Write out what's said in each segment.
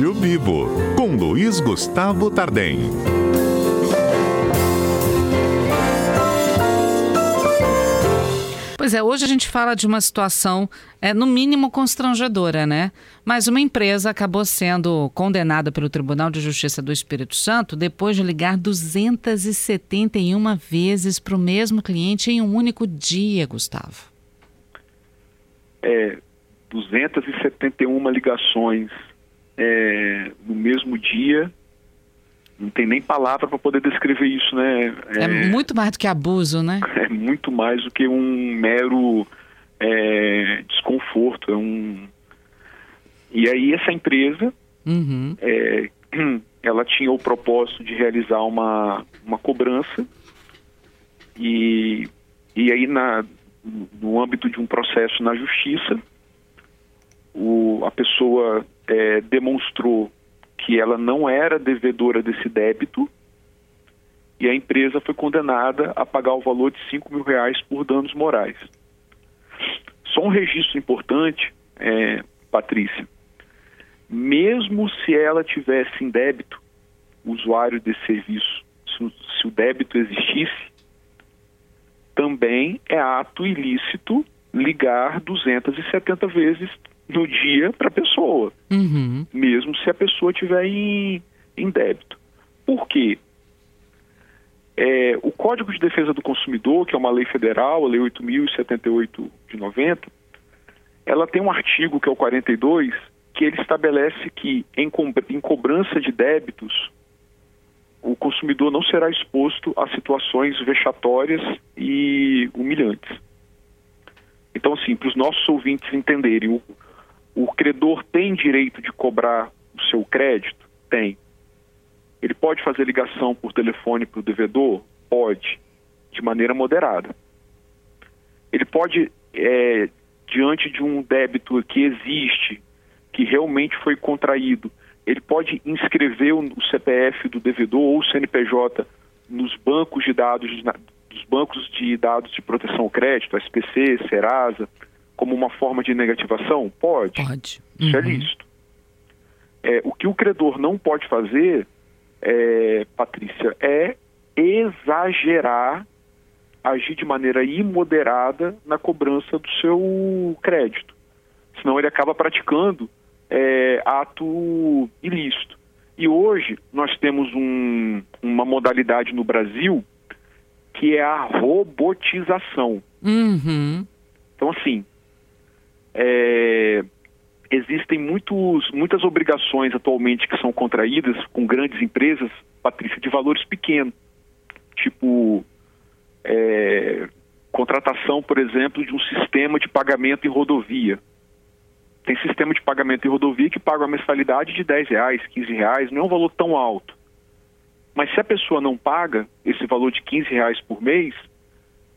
Olho Vivo, com Luiz Gustavo Tardem. Pois é, hoje a gente fala de uma situação, é, no mínimo, constrangedora, né? Mas uma empresa acabou sendo condenada pelo Tribunal de Justiça do Espírito Santo depois de ligar 271 vezes para o mesmo cliente em um único dia, Gustavo. É, 271 ligações é, no mesmo dia não tem nem palavra para poder descrever isso, né? É, é, muito mais do que abuso, né? É muito mais do que um mero é, desconforto. É um... E aí essa empresa, uhum. é, ela tinha o propósito de realizar uma, uma cobrança e, e aí na, no âmbito de um processo na justiça, o, a pessoa é, demonstrou que ela não era devedora desse débito e a empresa foi condenada a pagar o valor de 5 mil reais por danos morais. Só um registro importante, é, Patrícia. Mesmo se ela tivesse em débito, usuário desse serviço, se, se o débito existisse, também é ato ilícito ligar 270 vezes no dia para a pessoa, uhum. mesmo se a pessoa tiver em, em débito. Por quê? É, o Código de Defesa do Consumidor, que é uma lei federal, a Lei 8.078 de 90, ela tem um artigo, que é o 42, que ele estabelece que em, em cobrança de débitos, o consumidor não será exposto a situações vexatórias e humilhantes. Então, assim, para os nossos ouvintes entenderem, o, o credor tem direito de cobrar o seu crédito? Tem. Ele pode fazer ligação por telefone para o devedor? Pode, de maneira moderada. Ele pode, é, diante de um débito que existe, que realmente foi contraído, ele pode inscrever o CPF do devedor ou o CNPJ nos bancos de dados, dos bancos de dados de proteção ao crédito, SPC, Serasa, como uma forma de negativação? Pode. Pode. Isso é uhum. é lícito. É, o que o credor não pode fazer, é, Patrícia, é exagerar, agir de maneira imoderada na cobrança do seu crédito. Senão ele acaba praticando é, ato ilícito. E hoje nós temos um, uma modalidade no Brasil que é a robotização. Uhum. Então, assim, é, existem muitos, muitas obrigações atualmente que são contraídas com grandes empresas, Patrícia, de valores pequenos. Tipo, é, contratação, por exemplo, de um sistema de pagamento em rodovia. Tem sistema de pagamento em rodovia que paga uma mensalidade de 10 reais, 15 reais, não é um valor tão alto. Mas se a pessoa não paga esse valor de 15 reais por mês,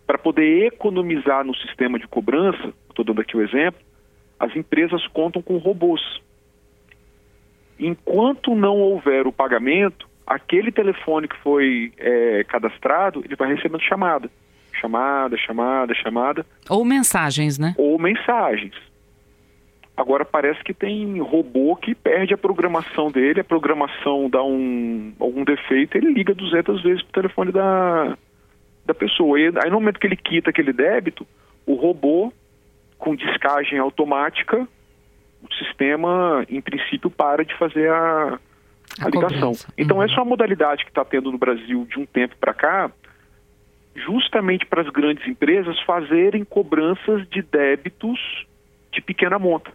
para poder economizar no sistema de cobrança, estou dando aqui o exemplo, as empresas contam com robôs. Enquanto não houver o pagamento, aquele telefone que foi é, cadastrado, ele vai recebendo chamada. Chamada, chamada, chamada. Ou mensagens, né? Ou mensagens. Agora parece que tem robô que perde a programação dele, a programação dá um, algum defeito, ele liga 200 vezes pro telefone da, da pessoa. E aí no momento que ele quita aquele débito, o robô com descagem automática, o sistema, em princípio, para de fazer a, a, a ligação. Então, uhum. essa é uma modalidade que está tendo no Brasil de um tempo para cá, justamente para as grandes empresas fazerem cobranças de débitos de pequena monta.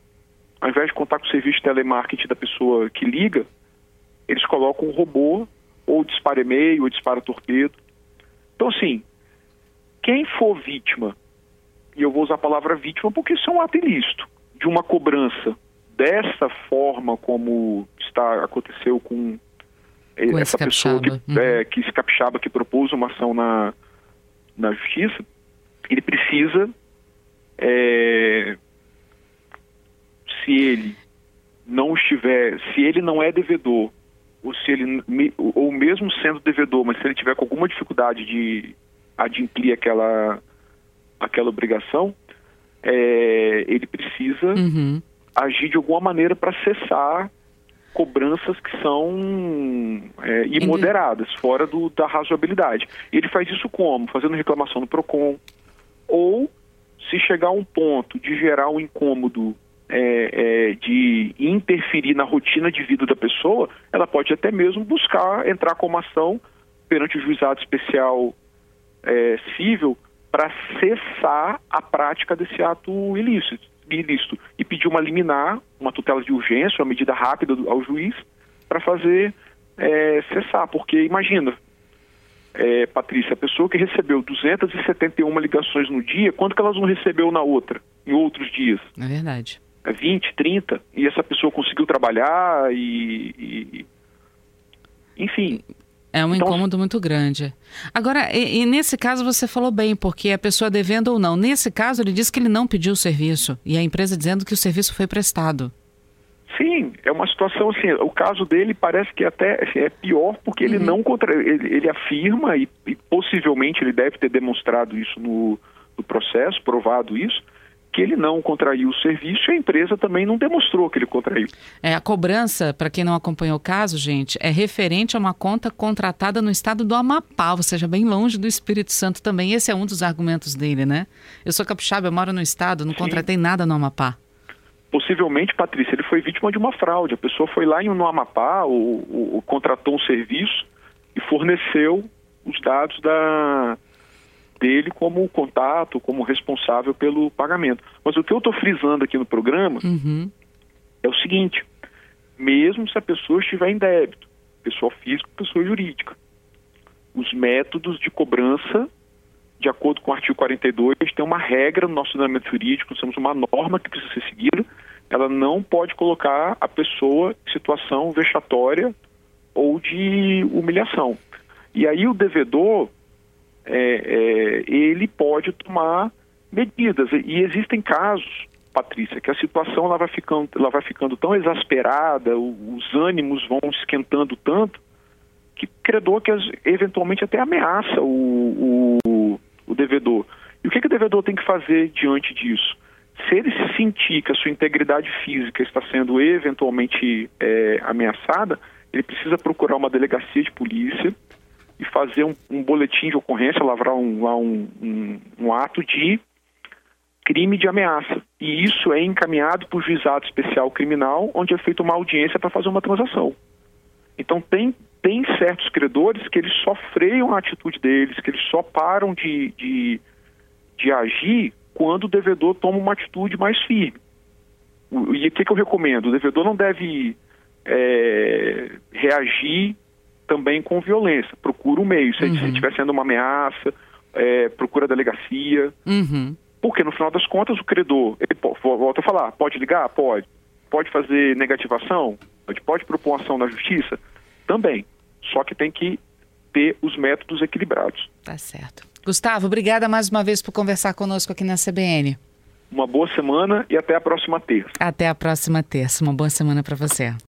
Ao invés de contar com o serviço de telemarketing da pessoa que liga, eles colocam um robô, ou dispara e-mail, ou dispara torpedo. Então, assim, quem for vítima e eu vou usar a palavra vítima porque isso é um ato ilícito, de uma cobrança dessa forma como está aconteceu com, com essa pessoa que, uhum. é, que esse capixaba que propôs uma ação na, na justiça, ele precisa é, se ele não estiver, se ele não é devedor, ou se ele, ou mesmo sendo devedor, mas se ele tiver com alguma dificuldade de adimplir aquela aquela obrigação, é, ele precisa uhum. agir de alguma maneira para cessar cobranças que são é, imoderadas, fora do, da razoabilidade. E ele faz isso como? Fazendo reclamação no PROCON, ou se chegar a um ponto de gerar um incômodo é, é, de interferir na rotina de vida da pessoa, ela pode até mesmo buscar entrar com uma ação perante o juizado especial é, civil para cessar a prática desse ato ilícito, ilícito e pedir uma liminar, uma tutela de urgência, uma medida rápida ao juiz para fazer é, cessar, porque imagina, é, Patrícia, a pessoa que recebeu 271 ligações no dia, quanto que elas não recebeu na outra, em outros dias? É verdade. 20, 30, e essa pessoa conseguiu trabalhar e, e enfim, é um então, incômodo muito grande. Agora, e, e, nesse caso você falou bem, porque a pessoa devendo ou não. Nesse caso, ele disse que ele não pediu o serviço e a empresa dizendo que o serviço foi prestado. Sim, é uma situação assim. O caso dele parece que até assim, é pior porque uhum. ele não contra, ele, ele afirma e, e, possivelmente ele deve ter demonstrado isso no, no processo, provado isso que ele não contraiu o serviço e a empresa também não demonstrou que ele contraiu. É, a cobrança, para quem não acompanhou o caso, gente, é referente a uma conta contratada no estado do Amapá, ou seja, bem longe do Espírito Santo também. Esse é um dos argumentos dele, né? Eu sou capixaba, eu moro no estado, não Sim. contratei nada no Amapá. Possivelmente, Patrícia, ele foi vítima de uma fraude. A pessoa foi lá no Amapá, ou, contratou um serviço e forneceu os dados da, dele como contato, como responsável pelo pagamento. Mas o que eu estou frisando aqui no programa uhum. é o seguinte: mesmo se a pessoa estiver em débito, pessoa física, pessoa jurídica, os métodos de cobrança, de acordo com o artigo 42, tem uma regra no nosso ordenamento jurídico, temos uma norma que precisa ser seguida, ela não pode colocar a pessoa em situação vexatória ou de humilhação. E aí o devedor, é, é, ele pode tomar medidas. E existem casos, Patrícia, que a situação ela vai ficando, ela vai ficando tão exasperada, os ânimos vão esquentando tanto, que credor que eventualmente até ameaça o, o, o devedor. E o que, que o devedor tem que fazer diante disso? Se ele se sentir que a sua integridade física está sendo eventualmente é, ameaçada, ele precisa procurar uma delegacia de polícia, e fazer um, um boletim de ocorrência, lavrar um, um, um, um ato de crime de ameaça. E isso é encaminhado para o juizado especial criminal, onde é feita uma audiência para fazer uma transação. Então tem, tem certos credores que eles só freiam a atitude deles, que eles só param de, de, de agir quando o devedor toma uma atitude mais firme. E o que, que eu recomendo? O devedor não deve é, reagir também com violência. Procura o um meio. Se uhum. estiver sendo uma ameaça, é, procura a delegacia. Uhum. Porque, no final das contas, o credor, ele volta a falar, pode ligar? Pode. Pode fazer negativação? Pode, pode propor uma ação na justiça? Também. Só que tem que ter os métodos equilibrados. Tá certo. Gustavo, obrigada mais uma vez por conversar conosco aqui na CBN. Uma boa semana e até a próxima terça. Até a próxima terça. Uma boa semana para você.